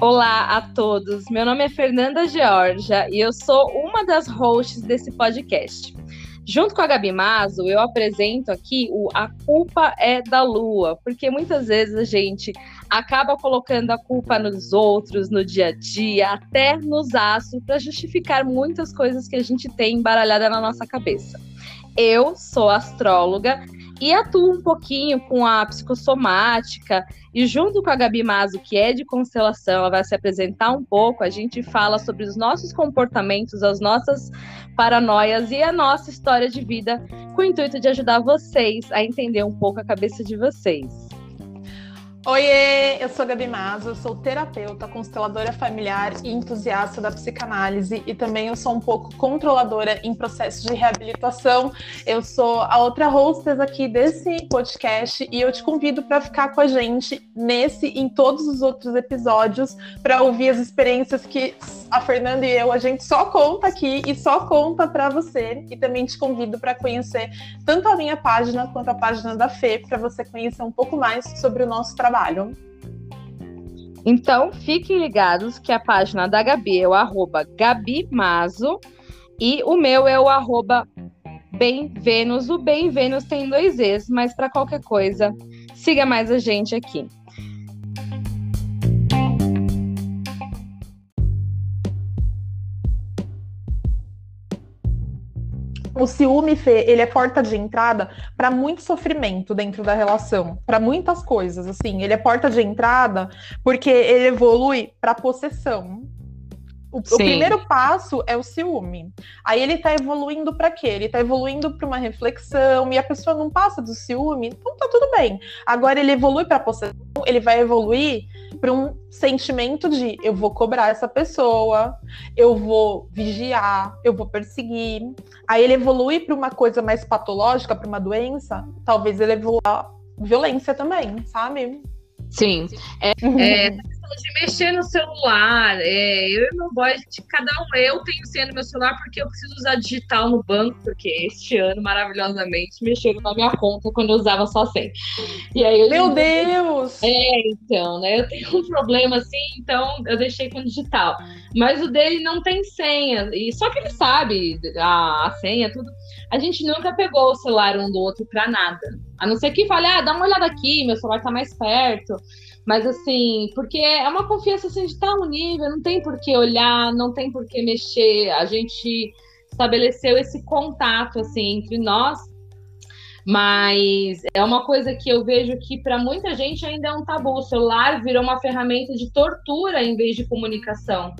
Olá a todos, meu nome é Fernanda Georgia e eu sou uma das hosts desse podcast. Junto com a Gabi Mazo, eu apresento aqui o A Culpa é da Lua, porque muitas vezes a gente acaba colocando a culpa nos outros, no dia a dia, até nos astros, para justificar muitas coisas que a gente tem embaralhada na nossa cabeça. Eu sou astróloga e atuo um pouquinho com a psicossomática e junto com a Gabi Mazo, que é de constelação, ela vai se apresentar um pouco, a gente fala sobre os nossos comportamentos, as nossas paranoias e a nossa história de vida, com o intuito de ajudar vocês a entender um pouco a cabeça de vocês. Oiê, eu sou a Gabi Mazo, sou terapeuta, consteladora familiar e entusiasta da psicanálise e também eu sou um pouco controladora em processo de reabilitação. Eu sou a outra hostess aqui desse podcast e eu te convido para ficar com a gente nesse e em todos os outros episódios para ouvir as experiências que a Fernanda e eu a gente só conta aqui e só conta para você e também te convido para conhecer tanto a minha página quanto a página da Fê para você conhecer um pouco mais sobre o nosso trabalho trabalho. Então, fiquem ligados que a página da Gabi é o arroba Gabi Mazo e o meu é o arroba Bem Vênus. O Bem Vênus tem dois Es, mas para qualquer coisa, siga mais a gente aqui. O ciúme, Fê, ele é porta de entrada para muito sofrimento dentro da relação, para muitas coisas, assim. Ele é porta de entrada porque ele evolui para possessão. O, o, primeiro passo é o ciúme. Aí ele tá evoluindo para quê? Ele tá evoluindo para uma reflexão e a pessoa não passa do ciúme, então tá tudo bem. Agora ele evolui para possessão, ele vai evoluir para um sentimento de eu vou cobrar essa pessoa, eu vou vigiar, eu vou perseguir. Aí ele evolui para uma coisa mais patológica, para uma doença, talvez ele evolua violência também, sabe? Sim. É, é, de mexer no celular. É, eu e meu boy, gente, cada um, eu tenho senha no meu celular porque eu preciso usar digital no banco, porque este ano, maravilhosamente, mexeram na minha conta quando eu usava só senha. E aí, meu Deus! É, então, né? Eu tenho um problema assim, então eu deixei com digital. Mas o dele não tem senha. E só que ele sabe a, a senha, tudo. A gente nunca pegou o celular um do outro para nada. A não ser que fale, ah, dá uma olhada aqui, meu celular tá mais perto. Mas assim, porque é uma confiança assim, de tal nível, não tem por que olhar, não tem por que mexer. A gente estabeleceu esse contato assim entre nós, mas é uma coisa que eu vejo que para muita gente ainda é um tabu. O celular virou uma ferramenta de tortura em vez de comunicação.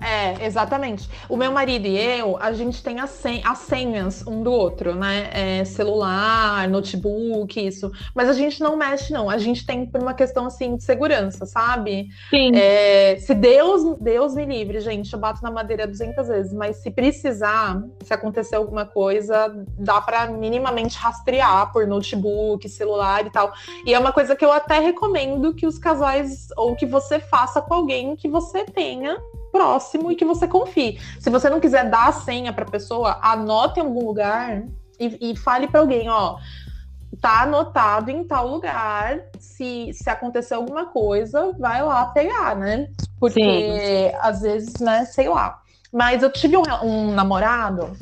É, exatamente. O meu marido e eu, a gente tem as, sen as senhas um do outro, né? É, celular, notebook, isso. Mas a gente não mexe, não. A gente tem por uma questão, assim, de segurança, sabe? Sim. É, se Deus, Deus me livre, gente, eu bato na madeira 200 vezes, mas se precisar, se acontecer alguma coisa, dá para minimamente rastrear por notebook, celular e tal. E é uma coisa que eu até recomendo que os casais, ou que você faça com alguém que você tenha próximo e que você confie. Se você não quiser dar a senha para a pessoa, anote em algum lugar e, e fale para alguém, ó, tá anotado em tal lugar. Se, se acontecer alguma coisa, vai lá pegar, né? Porque Sim. às vezes, né, sei lá. Mas eu tive um, um namorado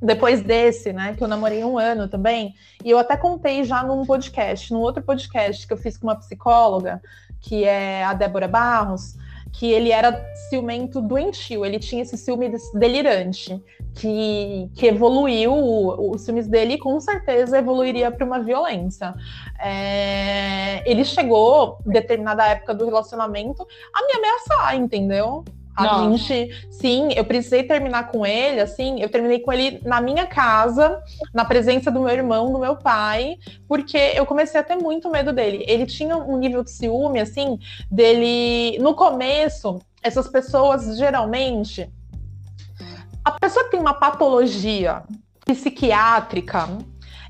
depois desse, né, que eu namorei um ano também, e eu até contei já num podcast, num outro podcast que eu fiz com uma psicóloga, que é a Débora Barros, que ele era ciumento doentio, ele tinha esse ciúme delirante, que, que evoluiu, os ciúmes dele com certeza evoluiria para uma violência. É, ele chegou, determinada época do relacionamento, a me ameaçar, entendeu? A sim, eu precisei terminar com ele, assim, eu terminei com ele na minha casa, na presença do meu irmão, do meu pai, porque eu comecei a ter muito medo dele. Ele tinha um nível de ciúme, assim, dele. No começo, essas pessoas geralmente. A pessoa que tem uma patologia psiquiátrica,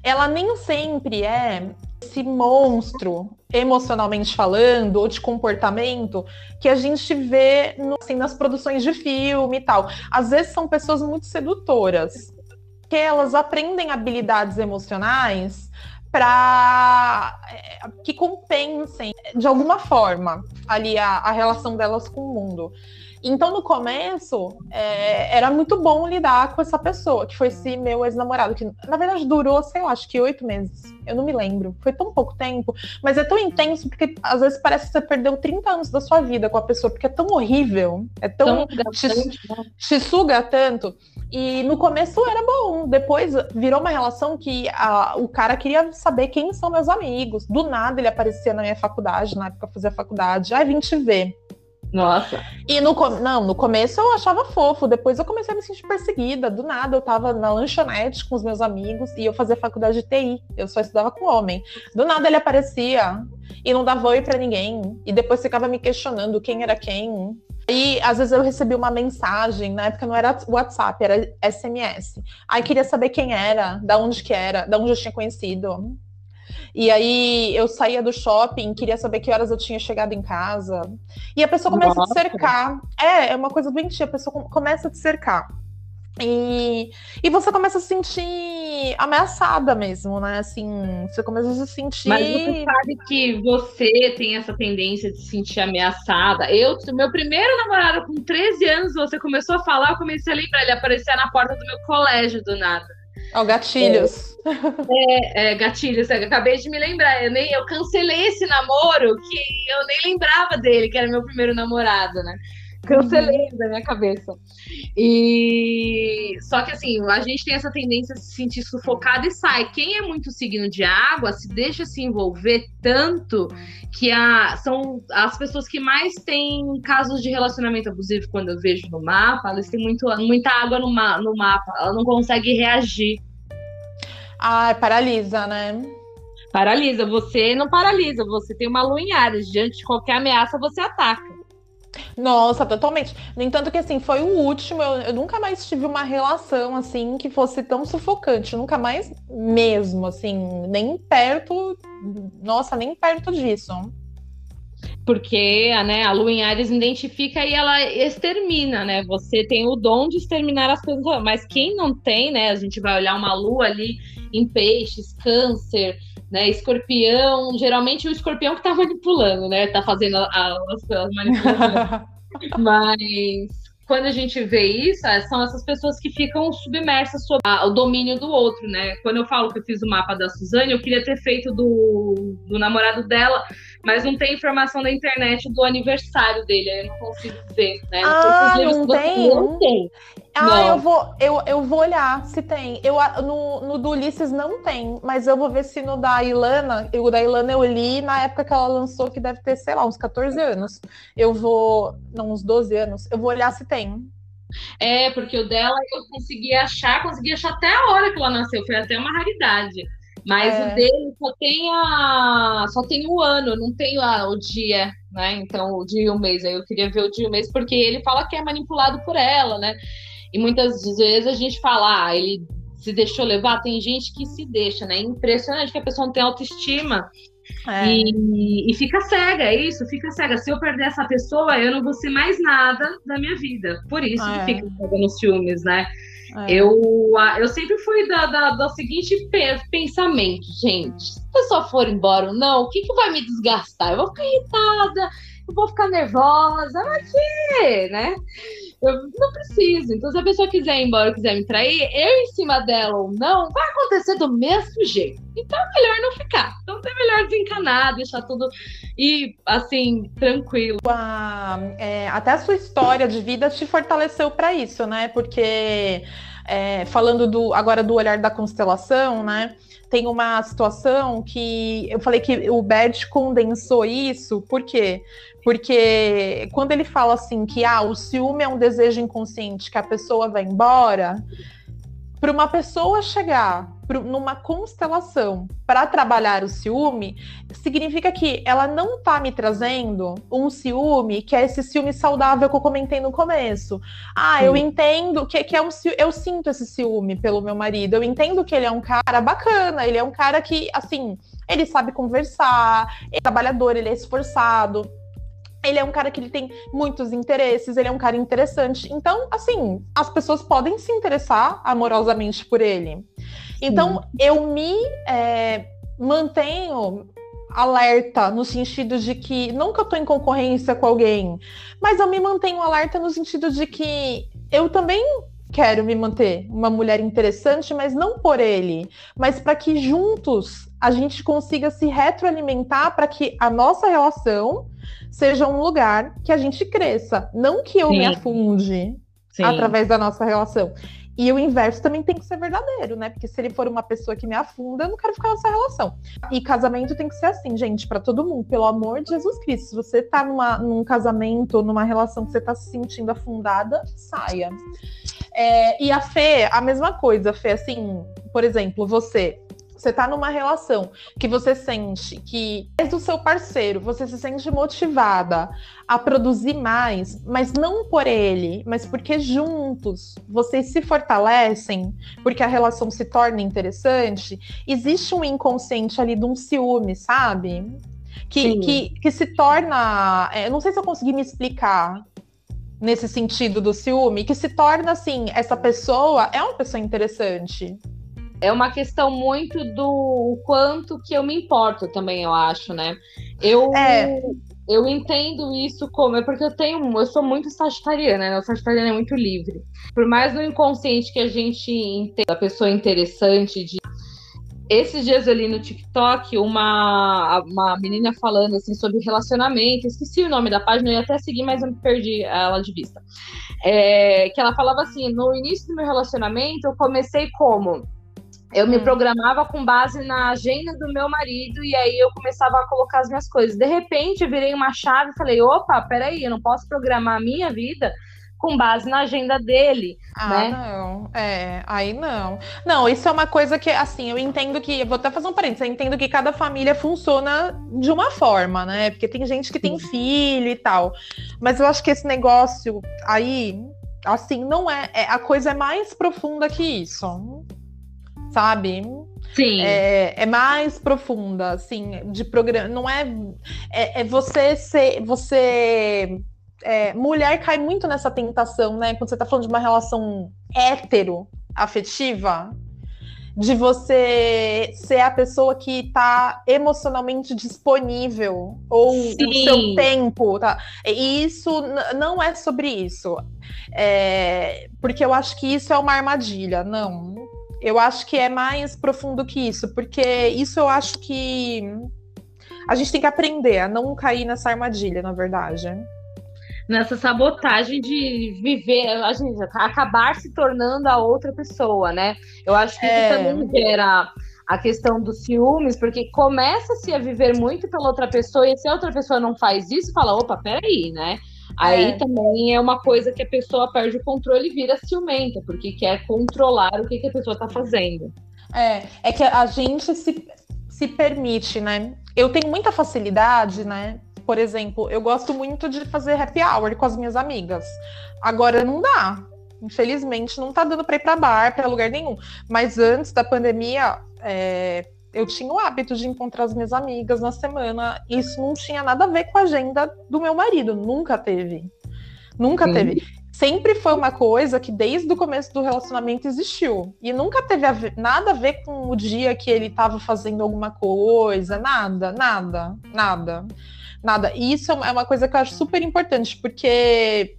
ela nem sempre é esse monstro emocionalmente falando ou de comportamento que a gente vê no, assim, nas produções de filme e tal. Às vezes são pessoas muito sedutoras que elas aprendem habilidades emocionais para é, que compensem de alguma forma ali a, a relação delas com o mundo. Então, no começo, é, era muito bom lidar com essa pessoa, que foi esse meu ex-namorado, que na verdade durou, sei lá, acho que oito meses. Eu não me lembro. Foi tão pouco tempo, mas é tão intenso, porque às vezes parece que você perdeu 30 anos da sua vida com a pessoa, porque é tão horrível, é tão. tão te, né? te suga tanto. E no começo era bom, depois virou uma relação que a, o cara queria saber quem são meus amigos. Do nada ele aparecia na minha faculdade, na época eu fazia faculdade. Ai, vim te ver. Nossa. E no, não, no começo eu achava fofo, depois eu comecei a me sentir perseguida. Do nada eu tava na lanchonete com os meus amigos e eu fazia faculdade de TI. Eu só estudava com homem. Do nada ele aparecia e não dava oi para ninguém. E depois ficava me questionando quem era quem. E às vezes eu recebi uma mensagem, na época não era WhatsApp, era SMS. Aí queria saber quem era, da onde que era, da onde eu tinha conhecido. E aí eu saía do shopping, queria saber que horas eu tinha chegado em casa. E a pessoa começa Nossa. a te cercar. É, é uma coisa doentia, a pessoa começa a te cercar. E, e você começa a se sentir ameaçada mesmo, né? Assim, você começa a se sentir. Mas você sabe que você tem essa tendência de se sentir ameaçada. Eu, meu primeiro namorado com 13 anos, você começou a falar, eu comecei a lembrar, ele aparecia na porta do meu colégio do nada. Ó, oh, gatilhos. É, é, gatilhos, é, acabei de me lembrar. Eu, nem, eu cancelei esse namoro que eu nem lembrava dele, que era meu primeiro namorado, né? Cancelei uhum. da minha cabeça. E só que assim, a gente tem essa tendência a se sentir sufocado e sai. Quem é muito signo de água se deixa se envolver tanto que a, são as pessoas que mais têm casos de relacionamento abusivo quando eu vejo no mapa, elas têm muito, muita água no, ma no mapa, ela não consegue reagir. Ah, paralisa, né? Paralisa. Você não paralisa, você tem uma lua em Ares. Diante de qualquer ameaça, você ataca. Nossa, totalmente. No entanto, que assim, foi o último. Eu, eu, nunca mais tive uma relação assim que fosse tão sufocante. Nunca mais mesmo, assim, nem perto. Nossa, nem perto disso. Porque né, a Lua em Ares identifica e ela extermina, né? Você tem o dom de exterminar as coisas, mas quem não tem, né? A gente vai olhar uma lua ali em peixes, câncer, né? Escorpião, geralmente o escorpião que tá manipulando, né? Tá fazendo as, as manipulações. Mas quando a gente vê isso, é, são essas pessoas que ficam submersas sob o domínio do outro, né? Quando eu falo que eu fiz o mapa da Suzane, eu queria ter feito do, do namorado dela, mas não tem informação da internet do aniversário dele, eu não consigo ver, né? Ah, não, tem? não tem. Ah, não. eu vou, eu, eu vou olhar se tem. Eu, no, no do Ulisses não tem, mas eu vou ver se no da Ilana, o da Ilana eu li na época que ela lançou, que deve ter, sei lá, uns 14 anos. Eu vou, não, uns 12 anos, eu vou olhar se tem. É, porque o dela eu consegui achar, consegui achar até a hora que ela nasceu, foi até uma raridade. Mas é. o dele só tem a. só tem o ano, não tem o dia, né? Então, o dia e o mês. Aí eu queria ver o dia e o mês, porque ele fala que é manipulado por ela, né? E muitas vezes a gente fala, ah, ele se deixou levar, tem gente que se deixa, né? Impressionante que a pessoa não tem autoestima. É. E, e, fica cega, é isso, fica cega. Se eu perder essa pessoa, eu não vou ser mais nada da minha vida. Por isso é. que fica cega nos filmes, né? É. Eu, eu sempre fui da, da, do seguinte pensamento, gente. Se a pessoa for embora ou não, o que, que vai me desgastar? Eu vou ficar irritada, eu vou ficar nervosa, mas que, né? Eu não preciso. Então, se a pessoa quiser ir embora, quiser me trair, eu em cima dela ou não, vai acontecer do mesmo jeito. Então é melhor não ficar. Então é melhor desencanar, deixar tudo e assim, tranquilo. É, até a sua história de vida te fortaleceu para isso, né? Porque é, falando do, agora do olhar da constelação, né? Tem uma situação que eu falei que o Bert condensou isso, por quê? Porque quando ele fala assim que ah, o ciúme é um desejo inconsciente que a pessoa vai embora, para uma pessoa chegar numa constelação para trabalhar o ciúme, significa que ela não está me trazendo um ciúme que é esse ciúme saudável que eu comentei no começo. Ah, Sim. eu entendo que, que é um eu sinto esse ciúme pelo meu marido, eu entendo que ele é um cara bacana, ele é um cara que, assim, ele sabe conversar, é trabalhador, ele é esforçado ele é um cara que ele tem muitos interesses, ele é um cara interessante. Então, assim, as pessoas podem se interessar amorosamente por ele. Então, Sim. eu me. É, mantenho alerta no sentido de que nunca estou em concorrência com alguém, mas eu me mantenho alerta no sentido de que eu também quero me manter uma mulher interessante, mas não por ele, mas para que juntos a gente consiga se retroalimentar para que a nossa relação seja um lugar que a gente cresça, não que eu Sim. me afunde Sim. através da nossa relação. E o inverso também tem que ser verdadeiro, né? Porque se ele for uma pessoa que me afunda, eu não quero ficar nessa relação. E casamento tem que ser assim, gente, para todo mundo, pelo amor de Jesus Cristo. Se você tá numa, num casamento, numa relação que você tá se sentindo afundada, saia. É, e a Fê, a mesma coisa, Fê, assim, por exemplo, você você tá numa relação que você sente que é do seu parceiro, você se sente motivada a produzir mais, mas não por ele, mas porque juntos vocês se fortalecem, porque a relação se torna interessante, existe um inconsciente ali de um ciúme, sabe? Que, que, que se torna. É, não sei se eu consegui me explicar nesse sentido do ciúme, que se torna assim, essa pessoa é uma pessoa interessante. É uma questão muito do quanto que eu me importo também, eu acho, né? Eu, é. eu entendo isso como. É porque eu tenho. Eu sou muito sagitariana, né? O sagitariano é muito livre. Por mais no inconsciente que a gente entenda a pessoa interessante de esses dias ali no TikTok, uma, uma menina falando assim sobre relacionamento, esqueci o nome da página, eu ia até seguir, mas eu me perdi ela de vista. É, que ela falava assim: no início do meu relacionamento, eu comecei como? Eu me hum. programava com base na agenda do meu marido e aí eu começava a colocar as minhas coisas. De repente, eu virei uma chave e falei: opa, peraí, eu não posso programar a minha vida com base na agenda dele. Ah, né? não. É, aí não. Não, isso é uma coisa que, assim, eu entendo que. Eu vou até fazer um parênteses, eu entendo que cada família funciona de uma forma, né? Porque tem gente que tem filho e tal. Mas eu acho que esse negócio aí, assim, não é. é a coisa é mais profunda que isso. Sabe? Sim. É, é, mais profunda, assim, de programa. Não é, é. É, você ser. Você é, mulher cai muito nessa tentação, né? Quando você tá falando de uma relação hétero afetiva, de você ser a pessoa que tá emocionalmente disponível ou Sim. o seu tempo, tá? E isso não é sobre isso, é, porque eu acho que isso é uma armadilha, não. Eu acho que é mais profundo que isso, porque isso eu acho que a gente tem que aprender a não cair nessa armadilha, na verdade nessa sabotagem de viver, a gente acabar se tornando a outra pessoa, né? Eu acho que é... isso também gera a questão dos ciúmes, porque começa-se a viver muito pela outra pessoa, e se a outra pessoa não faz isso, fala, opa, peraí, né? Aí é. também é uma coisa que a pessoa perde o controle e vira ciumenta, porque quer controlar o que, que a pessoa tá fazendo. É, é que a gente se, se permite, né? Eu tenho muita facilidade, né? Por exemplo, eu gosto muito de fazer happy hour com as minhas amigas. Agora não dá. Infelizmente, não tá dando para ir para bar, para lugar nenhum. Mas antes da pandemia, é, eu tinha o hábito de encontrar as minhas amigas na semana. Isso não tinha nada a ver com a agenda do meu marido. Nunca teve. Nunca Sim. teve. Sempre foi uma coisa que desde o começo do relacionamento existiu. E nunca teve a ver, nada a ver com o dia que ele estava fazendo alguma coisa. Nada, nada, nada nada. E isso é uma coisa que eu acho super importante, porque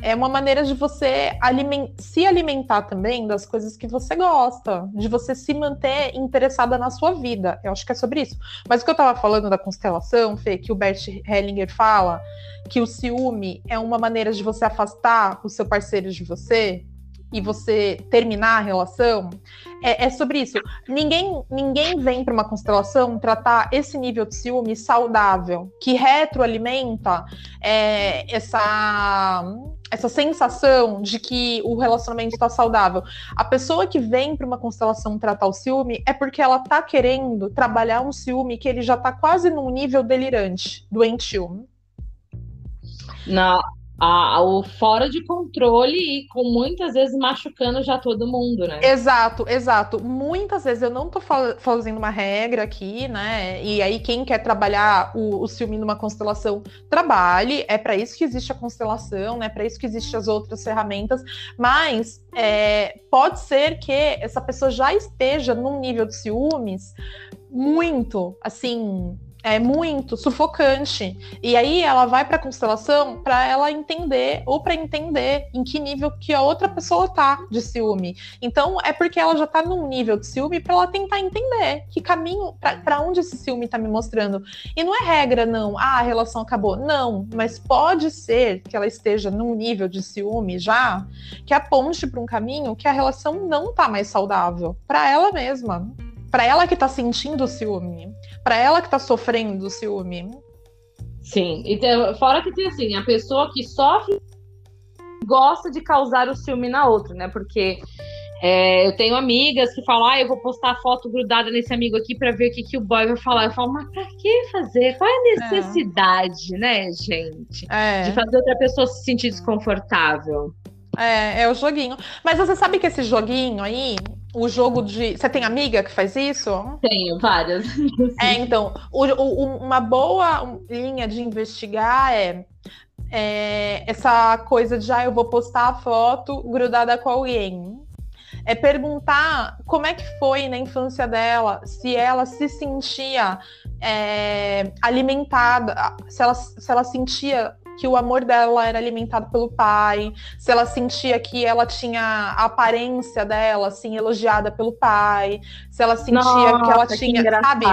é uma maneira de você aliment se alimentar também das coisas que você gosta, de você se manter interessada na sua vida. Eu acho que é sobre isso. Mas o que eu estava falando da constelação, Fê, que o Bert Hellinger fala, que o ciúme é uma maneira de você afastar o seu parceiro de você, e você terminar a relação, é, é sobre isso. Ninguém, ninguém vem para uma constelação tratar esse nível de ciúme saudável, que retroalimenta é, essa, essa sensação de que o relacionamento está saudável. A pessoa que vem para uma constelação tratar o ciúme é porque ela está querendo trabalhar um ciúme que ele já está quase num nível delirante, doentio. Não, a, o fora de controle e com muitas vezes machucando já todo mundo, né? Exato, exato. Muitas vezes eu não tô fazendo uma regra aqui, né? E aí, quem quer trabalhar o, o ciúme numa constelação, trabalhe. É para isso que existe a constelação, né? Para isso que existem as outras ferramentas. Mas é, pode ser que essa pessoa já esteja num nível de ciúmes muito, assim, é muito sufocante. E aí ela vai para constelação para ela entender ou para entender em que nível que a outra pessoa tá de ciúme. Então é porque ela já tá num nível de ciúme para ela tentar entender que caminho para onde esse ciúme tá me mostrando. E não é regra não, ah, a relação acabou. Não, mas pode ser que ela esteja num nível de ciúme já que aponte para um caminho que a relação não tá mais saudável para ela mesma para ela que tá sentindo ciúme, para ela que tá sofrendo o ciúme. Sim, e tem, fora que tem assim, a pessoa que sofre gosta de causar o ciúme na outra, né? Porque é, eu tenho amigas que falam, ah, eu vou postar foto grudada nesse amigo aqui para ver o que, que o boy vai falar. Eu falo, mas pra que fazer? Qual é a necessidade, é. né, gente? É. De fazer outra pessoa se sentir desconfortável. É, é o joguinho. Mas você sabe que esse joguinho aí, o jogo de. Você tem amiga que faz isso? Tenho, várias. É, então, o, o, uma boa linha de investigar é, é, essa coisa de ah, eu vou postar a foto grudada com alguém. É perguntar como é que foi na infância dela, se ela se sentia é, alimentada, se ela, se ela sentia que o amor dela era alimentado pelo pai, se ela sentia que ela tinha a aparência dela, assim, elogiada pelo pai, se ela sentia Nossa, que ela tinha, que sabe?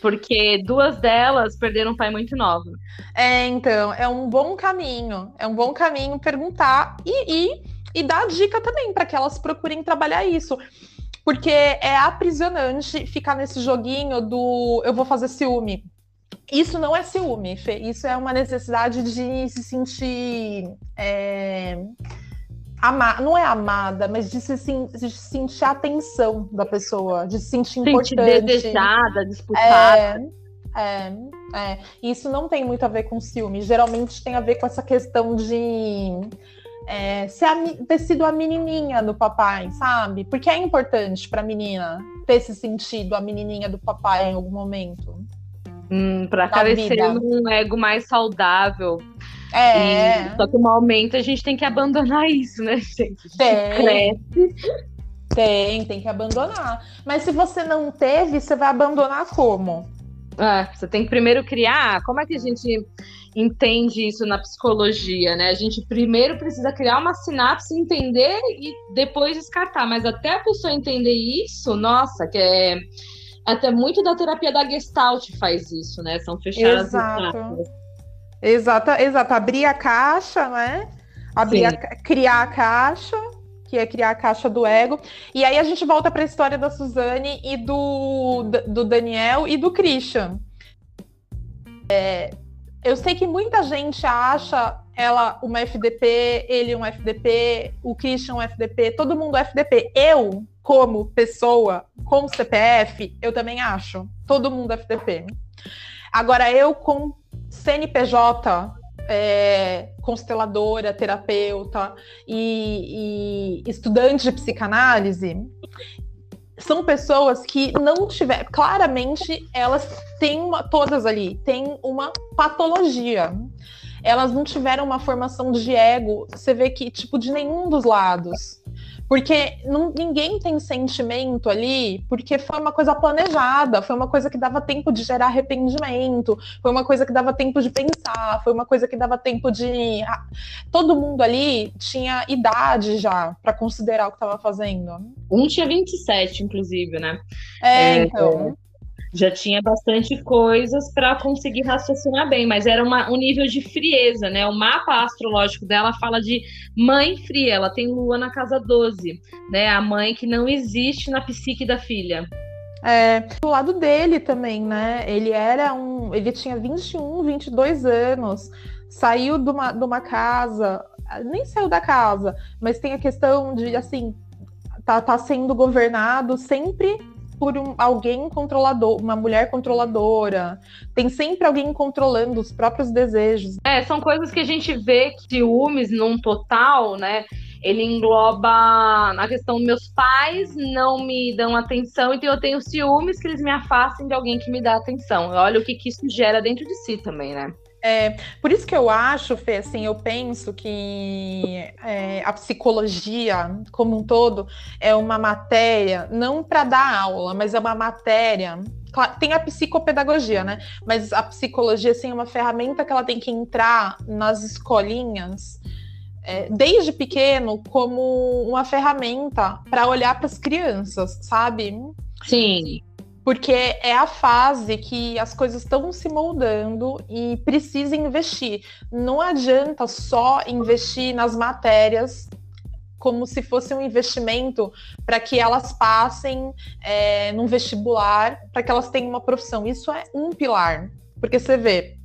Porque duas delas perderam o pai muito nova. É, então, é um bom caminho. É um bom caminho perguntar e, e, e dar dica também para que elas procurem trabalhar isso. Porque é aprisionante ficar nesse joguinho do eu vou fazer ciúme isso não é ciúme, Fê. Isso é uma necessidade de se sentir. É, ama... Não é amada, mas de se, de sentir a atenção da pessoa, de se sentir importante. desejada, disputada. É, é, é. Isso não tem muito a ver com ciúme. Geralmente tem a ver com essa questão de. É, ser a, ter sido a menininha do papai, sabe? Porque é importante para a menina ter esse sentido, a menininha do papai em algum momento. Hum, para crescer num ego mais saudável. É. E, só que no momento a gente tem que abandonar isso, né, gente? Tem. Cresce. Tem, tem que abandonar. Mas se você não teve, você vai abandonar como? É, você tem que primeiro criar. Como é que a gente entende isso na psicologia, né? A gente primeiro precisa criar uma sinapse, entender e depois descartar. Mas até a pessoa entender isso, nossa, que é até muito da terapia da Gestalt faz isso, né? São fechadas Exato. Exato, exato. Abrir a caixa, né? Abrir a, criar a caixa, que é criar a caixa do ego. E aí a gente volta para a história da Suzane e do, do Daniel e do Christian. É, eu sei que muita gente acha ela uma FDP, ele um FDP, o Christian um FDP, todo mundo FDP. Eu, como pessoa com CPF, eu também acho. Todo mundo FDP. Agora, eu com CNPJ, é, consteladora, terapeuta e, e estudante de psicanálise, são pessoas que não tiveram. Claramente, elas têm uma, todas ali, têm uma patologia. Elas não tiveram uma formação de ego, você vê que, tipo, de nenhum dos lados. Porque não, ninguém tem sentimento ali, porque foi uma coisa planejada, foi uma coisa que dava tempo de gerar arrependimento, foi uma coisa que dava tempo de pensar, foi uma coisa que dava tempo de. Todo mundo ali tinha idade já para considerar o que estava fazendo. Um tinha 27, inclusive, né? É, é então já tinha bastante coisas para conseguir raciocinar bem, mas era uma, um nível de frieza, né? O mapa astrológico dela fala de mãe fria, ela tem lua na casa 12, né? A mãe que não existe na psique da filha. É, do lado dele também, né? Ele era um. Ele tinha 21, 22 anos, saiu de uma, de uma casa, nem saiu da casa, mas tem a questão de, assim, tá, tá sendo governado sempre por um, alguém controlador, uma mulher controladora. Tem sempre alguém controlando os próprios desejos. É, são coisas que a gente vê que ciúmes num total, né? Ele engloba na questão meus pais não me dão atenção, então eu tenho ciúmes que eles me afastem de alguém que me dá atenção. Olha o que, que isso gera dentro de si também, né? É, por isso que eu acho, Fê, assim, eu penso que é, a psicologia como um todo é uma matéria, não para dar aula, mas é uma matéria. Tem a psicopedagogia, né? Mas a psicologia assim, é uma ferramenta que ela tem que entrar nas escolinhas é, desde pequeno como uma ferramenta para olhar para as crianças, sabe? Sim porque é a fase que as coisas estão se moldando e precisa investir. Não adianta só investir nas matérias como se fosse um investimento para que elas passem é, num vestibular, para que elas tenham uma profissão. Isso é um pilar. Porque você vê,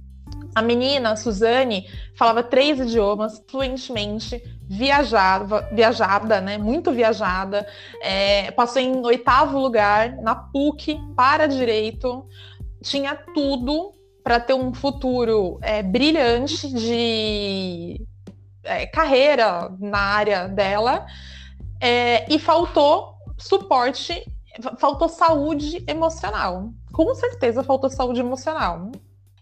a menina, a Suzane, falava três idiomas fluentemente, viajava, viajada, né? Muito viajada. É, passou em oitavo lugar na PUC para direito. Tinha tudo para ter um futuro é, brilhante de é, carreira na área dela. É, e faltou suporte, faltou saúde emocional. Com certeza faltou saúde emocional.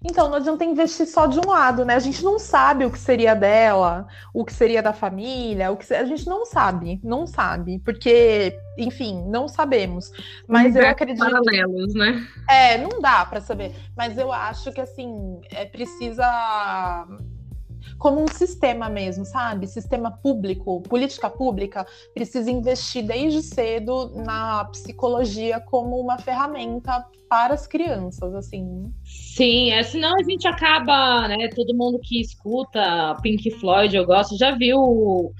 Então, não adianta investir só de um lado, né? A gente não sabe o que seria dela, o que seria da família, o que a gente não sabe, não sabe, porque, enfim, não sabemos. Mas eu acredito paralelos, né? É, não dá para saber, mas eu acho que assim, é precisa como um sistema mesmo, sabe? Sistema público, política pública, precisa investir desde cedo na psicologia como uma ferramenta para as crianças, assim. Sim, é, senão a gente acaba, né? Todo mundo que escuta Pink Floyd, eu gosto, já viu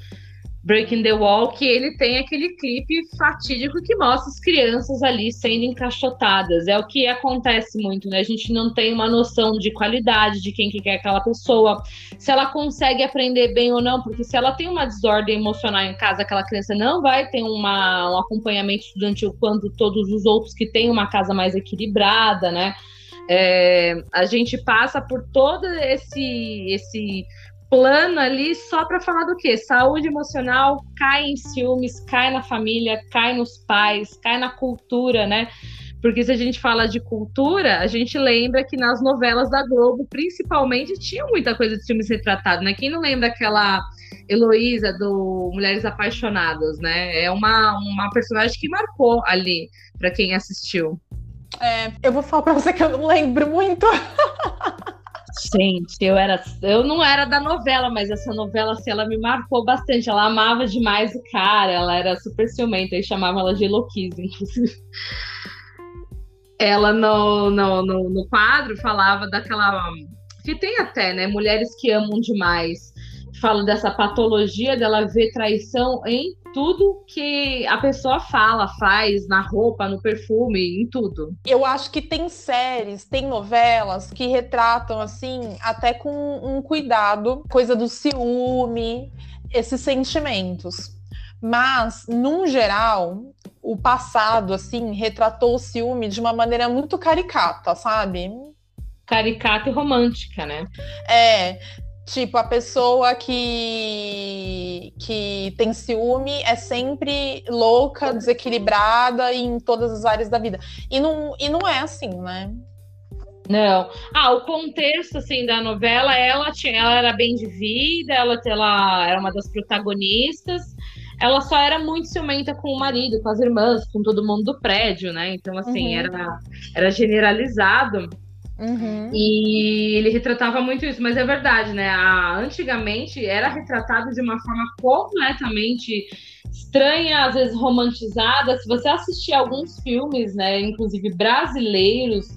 Breaking the Wall, que ele tem aquele clipe fatídico que mostra as crianças ali sendo encaixotadas. É o que acontece muito, né? A gente não tem uma noção de qualidade de quem que é aquela pessoa, se ela consegue aprender bem ou não, porque se ela tem uma desordem emocional em casa, aquela criança não vai ter uma, um acompanhamento estudantil quanto todos os outros que têm uma casa mais equilibrada, né? É, a gente passa por todo esse esse plano ali só para falar do quê? Saúde emocional cai em ciúmes, cai na família, cai nos pais, cai na cultura, né? Porque se a gente fala de cultura, a gente lembra que nas novelas da Globo, principalmente, tinha muita coisa de ciúmes retratado, né? Quem não lembra aquela Heloísa do Mulheres Apaixonadas, né? É uma, uma personagem que marcou ali para quem assistiu. É, eu vou falar para você que eu não lembro muito. Gente, eu era, eu não era da novela, mas essa novela, assim, ela me marcou bastante. Ela amava demais o cara, ela era super ciumenta e chamava ela de Eloquise, inclusive. Ela no, no, no, no quadro falava daquela. Que tem até, né? Mulheres que amam demais. Fala dessa patologia dela ver traição em tudo que a pessoa fala, faz, na roupa, no perfume, em tudo. Eu acho que tem séries, tem novelas que retratam assim, até com um cuidado, coisa do ciúme, esses sentimentos. Mas, num geral, o passado, assim, retratou o ciúme de uma maneira muito caricata, sabe? Caricata e romântica, né? É, Tipo, a pessoa que, que tem ciúme é sempre louca, desequilibrada em todas as áreas da vida. E não, e não é assim, né? Não. Ah, o contexto assim da novela, ela tinha, ela era bem de vida, ela, ela era uma das protagonistas. Ela só era muito ciumenta com o marido, com as irmãs, com todo mundo do prédio, né? Então assim, uhum. era era generalizado. Uhum. E ele retratava muito isso, mas é verdade, né? A, antigamente era retratado de uma forma completamente estranha, às vezes romantizada. Se você assistir alguns filmes, né, inclusive brasileiros,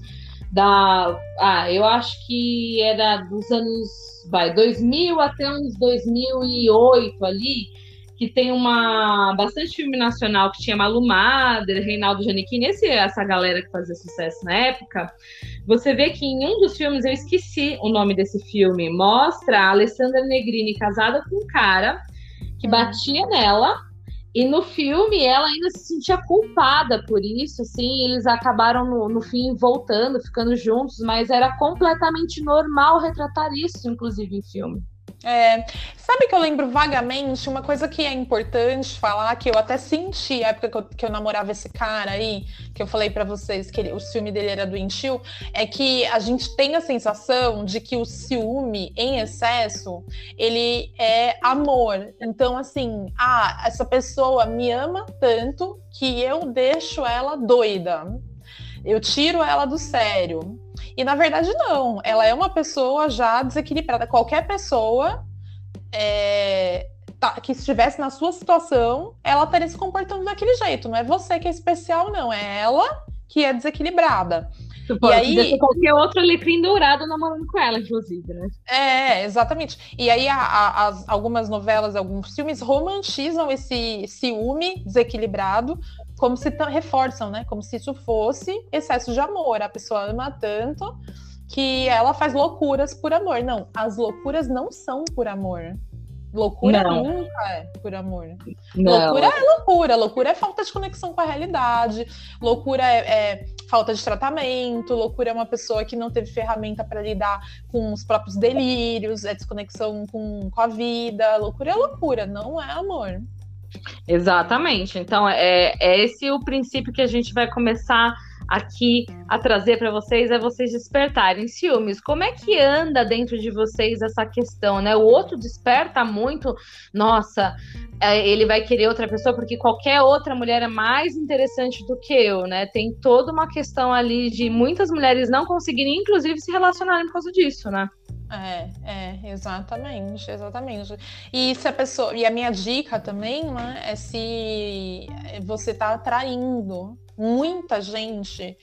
da. Ah, eu acho que era dos anos. Vai, 2000 até uns 2008 ali que tem uma bastante filme nacional que tinha Malu Mader, Reinaldo Giannichini, esse, essa galera que fazia sucesso na época, você vê que em um dos filmes, eu esqueci o nome desse filme, mostra a Alessandra Negrini casada com um cara que hum. batia nela, e no filme ela ainda se sentia culpada por isso, assim, eles acabaram no, no fim voltando, ficando juntos, mas era completamente normal retratar isso, inclusive, em filme. É, sabe que eu lembro vagamente uma coisa que é importante falar, que eu até senti a época que eu, que eu namorava esse cara aí, que eu falei para vocês que ele, o ciúme dele era doentio, é que a gente tem a sensação de que o ciúme em excesso, ele é amor. Então, assim, ah, essa pessoa me ama tanto que eu deixo ela doida. Eu tiro ela do sério. E na verdade, não. Ela é uma pessoa já desequilibrada. Qualquer pessoa é, tá, que estivesse na sua situação, ela estaria se comportando daquele jeito. Não é você que é especial, não. É ela que é desequilibrada. Tu pode e aí qualquer outro alecrim dourado namorando com ela, inclusive, né? É, exatamente. E aí a, a, as, algumas novelas, alguns filmes romantizam esse ciúme desequilibrado como se reforçam, né? Como se isso fosse excesso de amor. A pessoa ama tanto que ela faz loucuras por amor. Não, as loucuras não são por amor. Loucura não. nunca é por amor. Não. Loucura é loucura. Loucura é falta de conexão com a realidade. Loucura é, é falta de tratamento. Loucura é uma pessoa que não teve ferramenta para lidar com os próprios delírios. É desconexão com, com a vida. Loucura é loucura, não é amor. Exatamente. Então, é, é esse o princípio que a gente vai começar aqui a trazer para vocês é vocês despertarem ciúmes. Como é que anda dentro de vocês essa questão, né? O outro desperta muito, nossa, é, ele vai querer outra pessoa porque qualquer outra mulher é mais interessante do que eu, né? Tem toda uma questão ali de muitas mulheres não conseguirem, inclusive, se relacionarem por causa disso, né? É, é, exatamente, exatamente. E se a pessoa. E a minha dica também, né, é se você está atraindo muita gente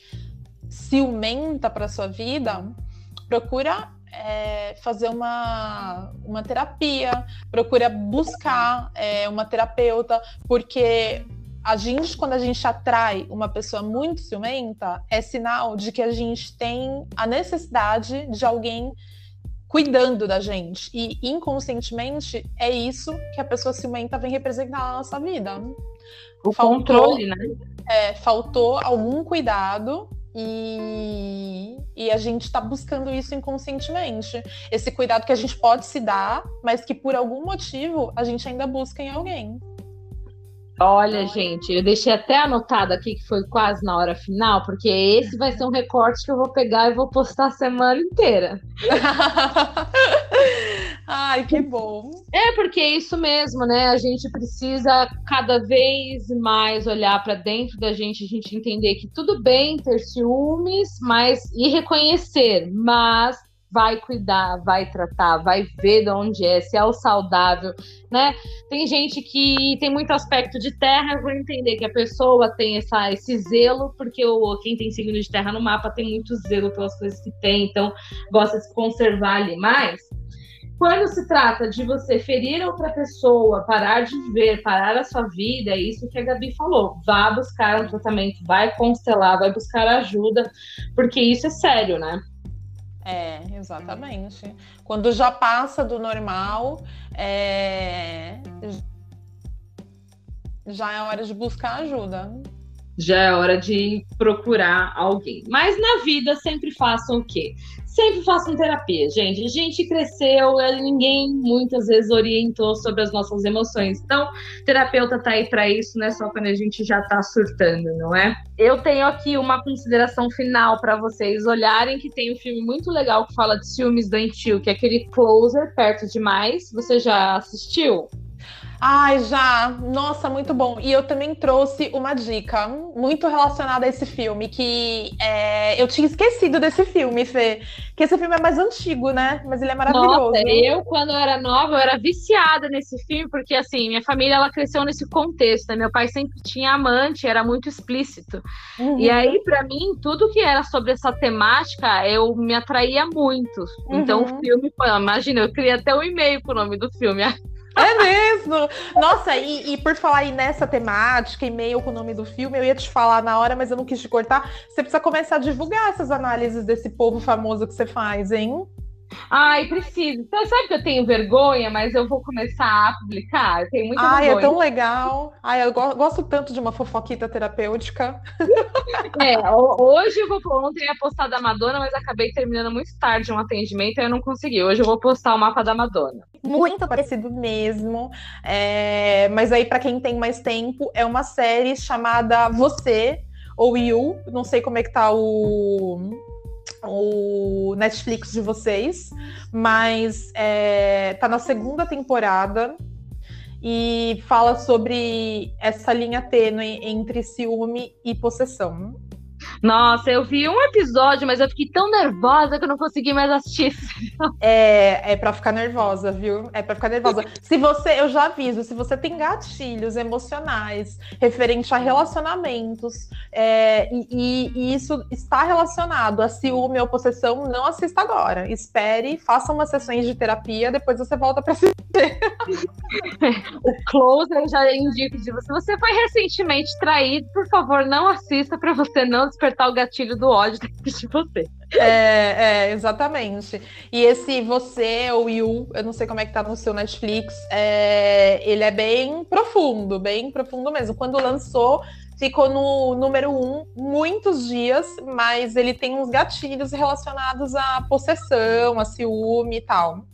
ciumenta para sua vida, procura é, fazer uma, uma terapia, procura buscar é, uma terapeuta, porque a gente, quando a gente atrai uma pessoa muito ciumenta, é sinal de que a gente tem a necessidade de alguém cuidando da gente. E inconscientemente é isso que a pessoa ciumenta vem representar na nossa vida. O faltou, controle, né? É, faltou algum cuidado e, e a gente está buscando isso inconscientemente. Esse cuidado que a gente pode se dar, mas que por algum motivo a gente ainda busca em alguém. Olha, gente, eu deixei até anotado aqui que foi quase na hora final, porque esse vai ser um recorte que eu vou pegar e vou postar a semana inteira. Ai, que bom. É, porque é isso mesmo, né? A gente precisa cada vez mais olhar para dentro da gente, a gente entender que tudo bem ter ciúmes, mas e reconhecer, mas vai cuidar, vai tratar, vai ver de onde é, se é o saudável, né? Tem gente que tem muito aspecto de terra, eu vou entender que a pessoa tem essa, esse zelo, porque o, quem tem signo de terra no mapa tem muito zelo pelas coisas que tem, então gosta de se conservar ali mais. Quando se trata de você ferir outra pessoa, parar de viver, parar a sua vida, é isso que a Gabi falou. Vá buscar um tratamento, vai constelar, vai buscar ajuda, porque isso é sério, né? É, exatamente. Quando já passa do normal, é... já é hora de buscar ajuda. Já é hora de procurar alguém. Mas na vida sempre façam o quê? Sempre façam terapia, gente. A gente cresceu, ninguém muitas vezes orientou sobre as nossas emoções. Então, terapeuta tá aí para isso, não é só quando a gente já tá surtando, não é? Eu tenho aqui uma consideração final para vocês olharem que tem um filme muito legal que fala de ciúmes doentio, que é aquele Closer, Perto Demais. Você já assistiu? Ai, já. Nossa, muito bom. E eu também trouxe uma dica muito relacionada a esse filme, que é... eu tinha esquecido desse filme, Fê. Que esse filme é mais antigo, né? Mas ele é maravilhoso. Nossa, eu, quando eu era nova, eu era viciada nesse filme, porque, assim, minha família, ela cresceu nesse contexto, né? Meu pai sempre tinha amante, era muito explícito. Uhum. E aí, para mim, tudo que era sobre essa temática, eu me atraía muito. Então, uhum. o filme, imagina, eu criei até um e-mail com o nome do filme. É mesmo? Nossa, e, e, por falar aí nessa temática, e-mail com o nome do filme, eu ia te falar na hora, mas eu não quis te cortar. Você precisa começar a divulgar essas análises desse povo famoso que você faz, hein? Ai, preciso. Então, sabe que eu tenho vergonha, mas eu vou começar a publicar? Eu tenho muita Ai, vergonha. é tão legal. Ai, eu go gosto tanto de uma fofoquita terapêutica. É, hoje eu vou ontem ia postar da Madonna, mas acabei terminando muito tarde um atendimento e eu não consegui. Hoje eu vou postar o mapa da Madonna. Muito parecido mesmo. É, mas aí, para quem tem mais tempo, é uma série chamada Você ou You. Não sei como é que tá o o Netflix de vocês, mas é, tá na segunda temporada e fala sobre essa linha tênue entre ciúme e possessão. Nossa, eu vi um episódio, mas eu fiquei tão nervosa que eu não consegui mais assistir. É, é para ficar nervosa, viu? É para ficar nervosa. Se você, eu já aviso, se você tem gatilhos emocionais referente a relacionamentos é, e, e, isso está relacionado a ciúme ou possessão, não assista agora. Espere, faça umas sessões de terapia, depois você volta para assistir. o close eu já indico de você. Se você foi recentemente traído, por favor, não assista para você não despertar o gatilho do ódio dentro de você. É, é, exatamente. E esse você ou You, eu não sei como é que tá no seu Netflix, é, ele é bem profundo, bem profundo mesmo. Quando lançou, ficou no número um muitos dias, mas ele tem uns gatilhos relacionados à possessão, a ciúme e tal.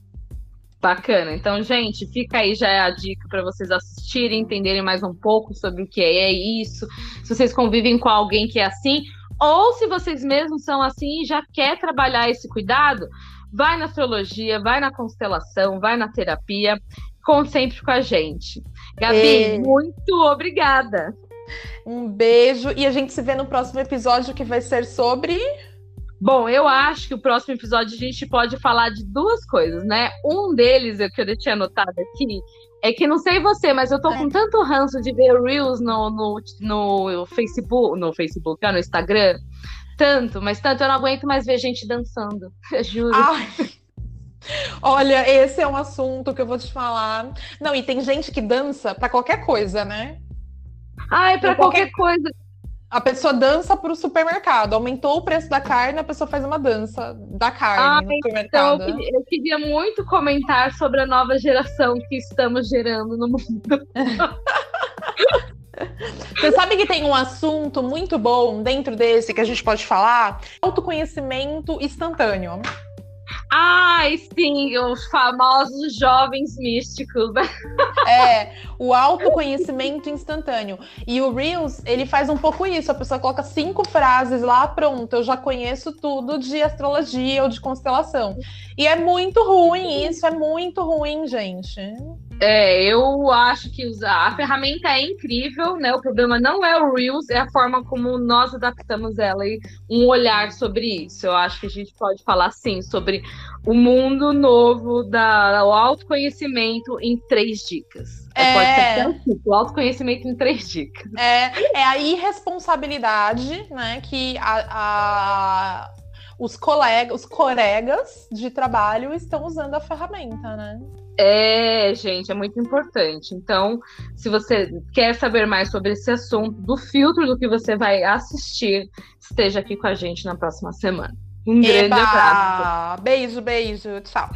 Bacana. Então, gente, fica aí já é a dica para vocês assistirem, entenderem mais um pouco sobre o que é isso. Se vocês convivem com alguém que é assim, ou se vocês mesmos são assim e já quer trabalhar esse cuidado, vai na astrologia, vai na constelação, vai na terapia, conte sempre com a gente. Gabi, e... muito obrigada. Um beijo e a gente se vê no próximo episódio que vai ser sobre Bom, eu acho que o próximo episódio a gente pode falar de duas coisas, né? Um deles, que eu deixei anotado aqui, é que não sei você, mas eu tô é. com tanto ranço de ver Reels no, no, no Facebook, no Facebook, no Instagram. Tanto, mas tanto eu não aguento mais ver gente dançando. Eu juro. Ai. Olha, esse é um assunto que eu vou te falar. Não, e tem gente que dança para qualquer coisa, né? Ai, para qualquer... qualquer coisa. A pessoa dança para o supermercado. Aumentou o preço da carne, a pessoa faz uma dança da carne ah, no supermercado. Então eu, queria, eu queria muito comentar sobre a nova geração que estamos gerando no mundo. Você sabe que tem um assunto muito bom dentro desse que a gente pode falar? Autoconhecimento instantâneo. Ai, sim, os famosos jovens místicos? É, o autoconhecimento instantâneo. E o Reels, ele faz um pouco isso. A pessoa coloca cinco frases lá, pronto, eu já conheço tudo de astrologia ou de constelação. E é muito ruim isso, é muito ruim, gente. É, eu acho que usar a ferramenta é incrível, né? O problema não é o Reels, é a forma como nós adaptamos ela e um olhar sobre isso. Eu acho que a gente pode falar sim sobre o mundo novo da, do autoconhecimento em três dicas. É, pode ser até o autoconhecimento em três dicas. É, é a irresponsabilidade, né? Que a, a os colegas, os colegas de trabalho estão usando a ferramenta, né? É, gente, é muito importante. Então, se você quer saber mais sobre esse assunto, do filtro do que você vai assistir, esteja aqui com a gente na próxima semana. Um Eba! grande abraço. Beijo, beijo. Tchau.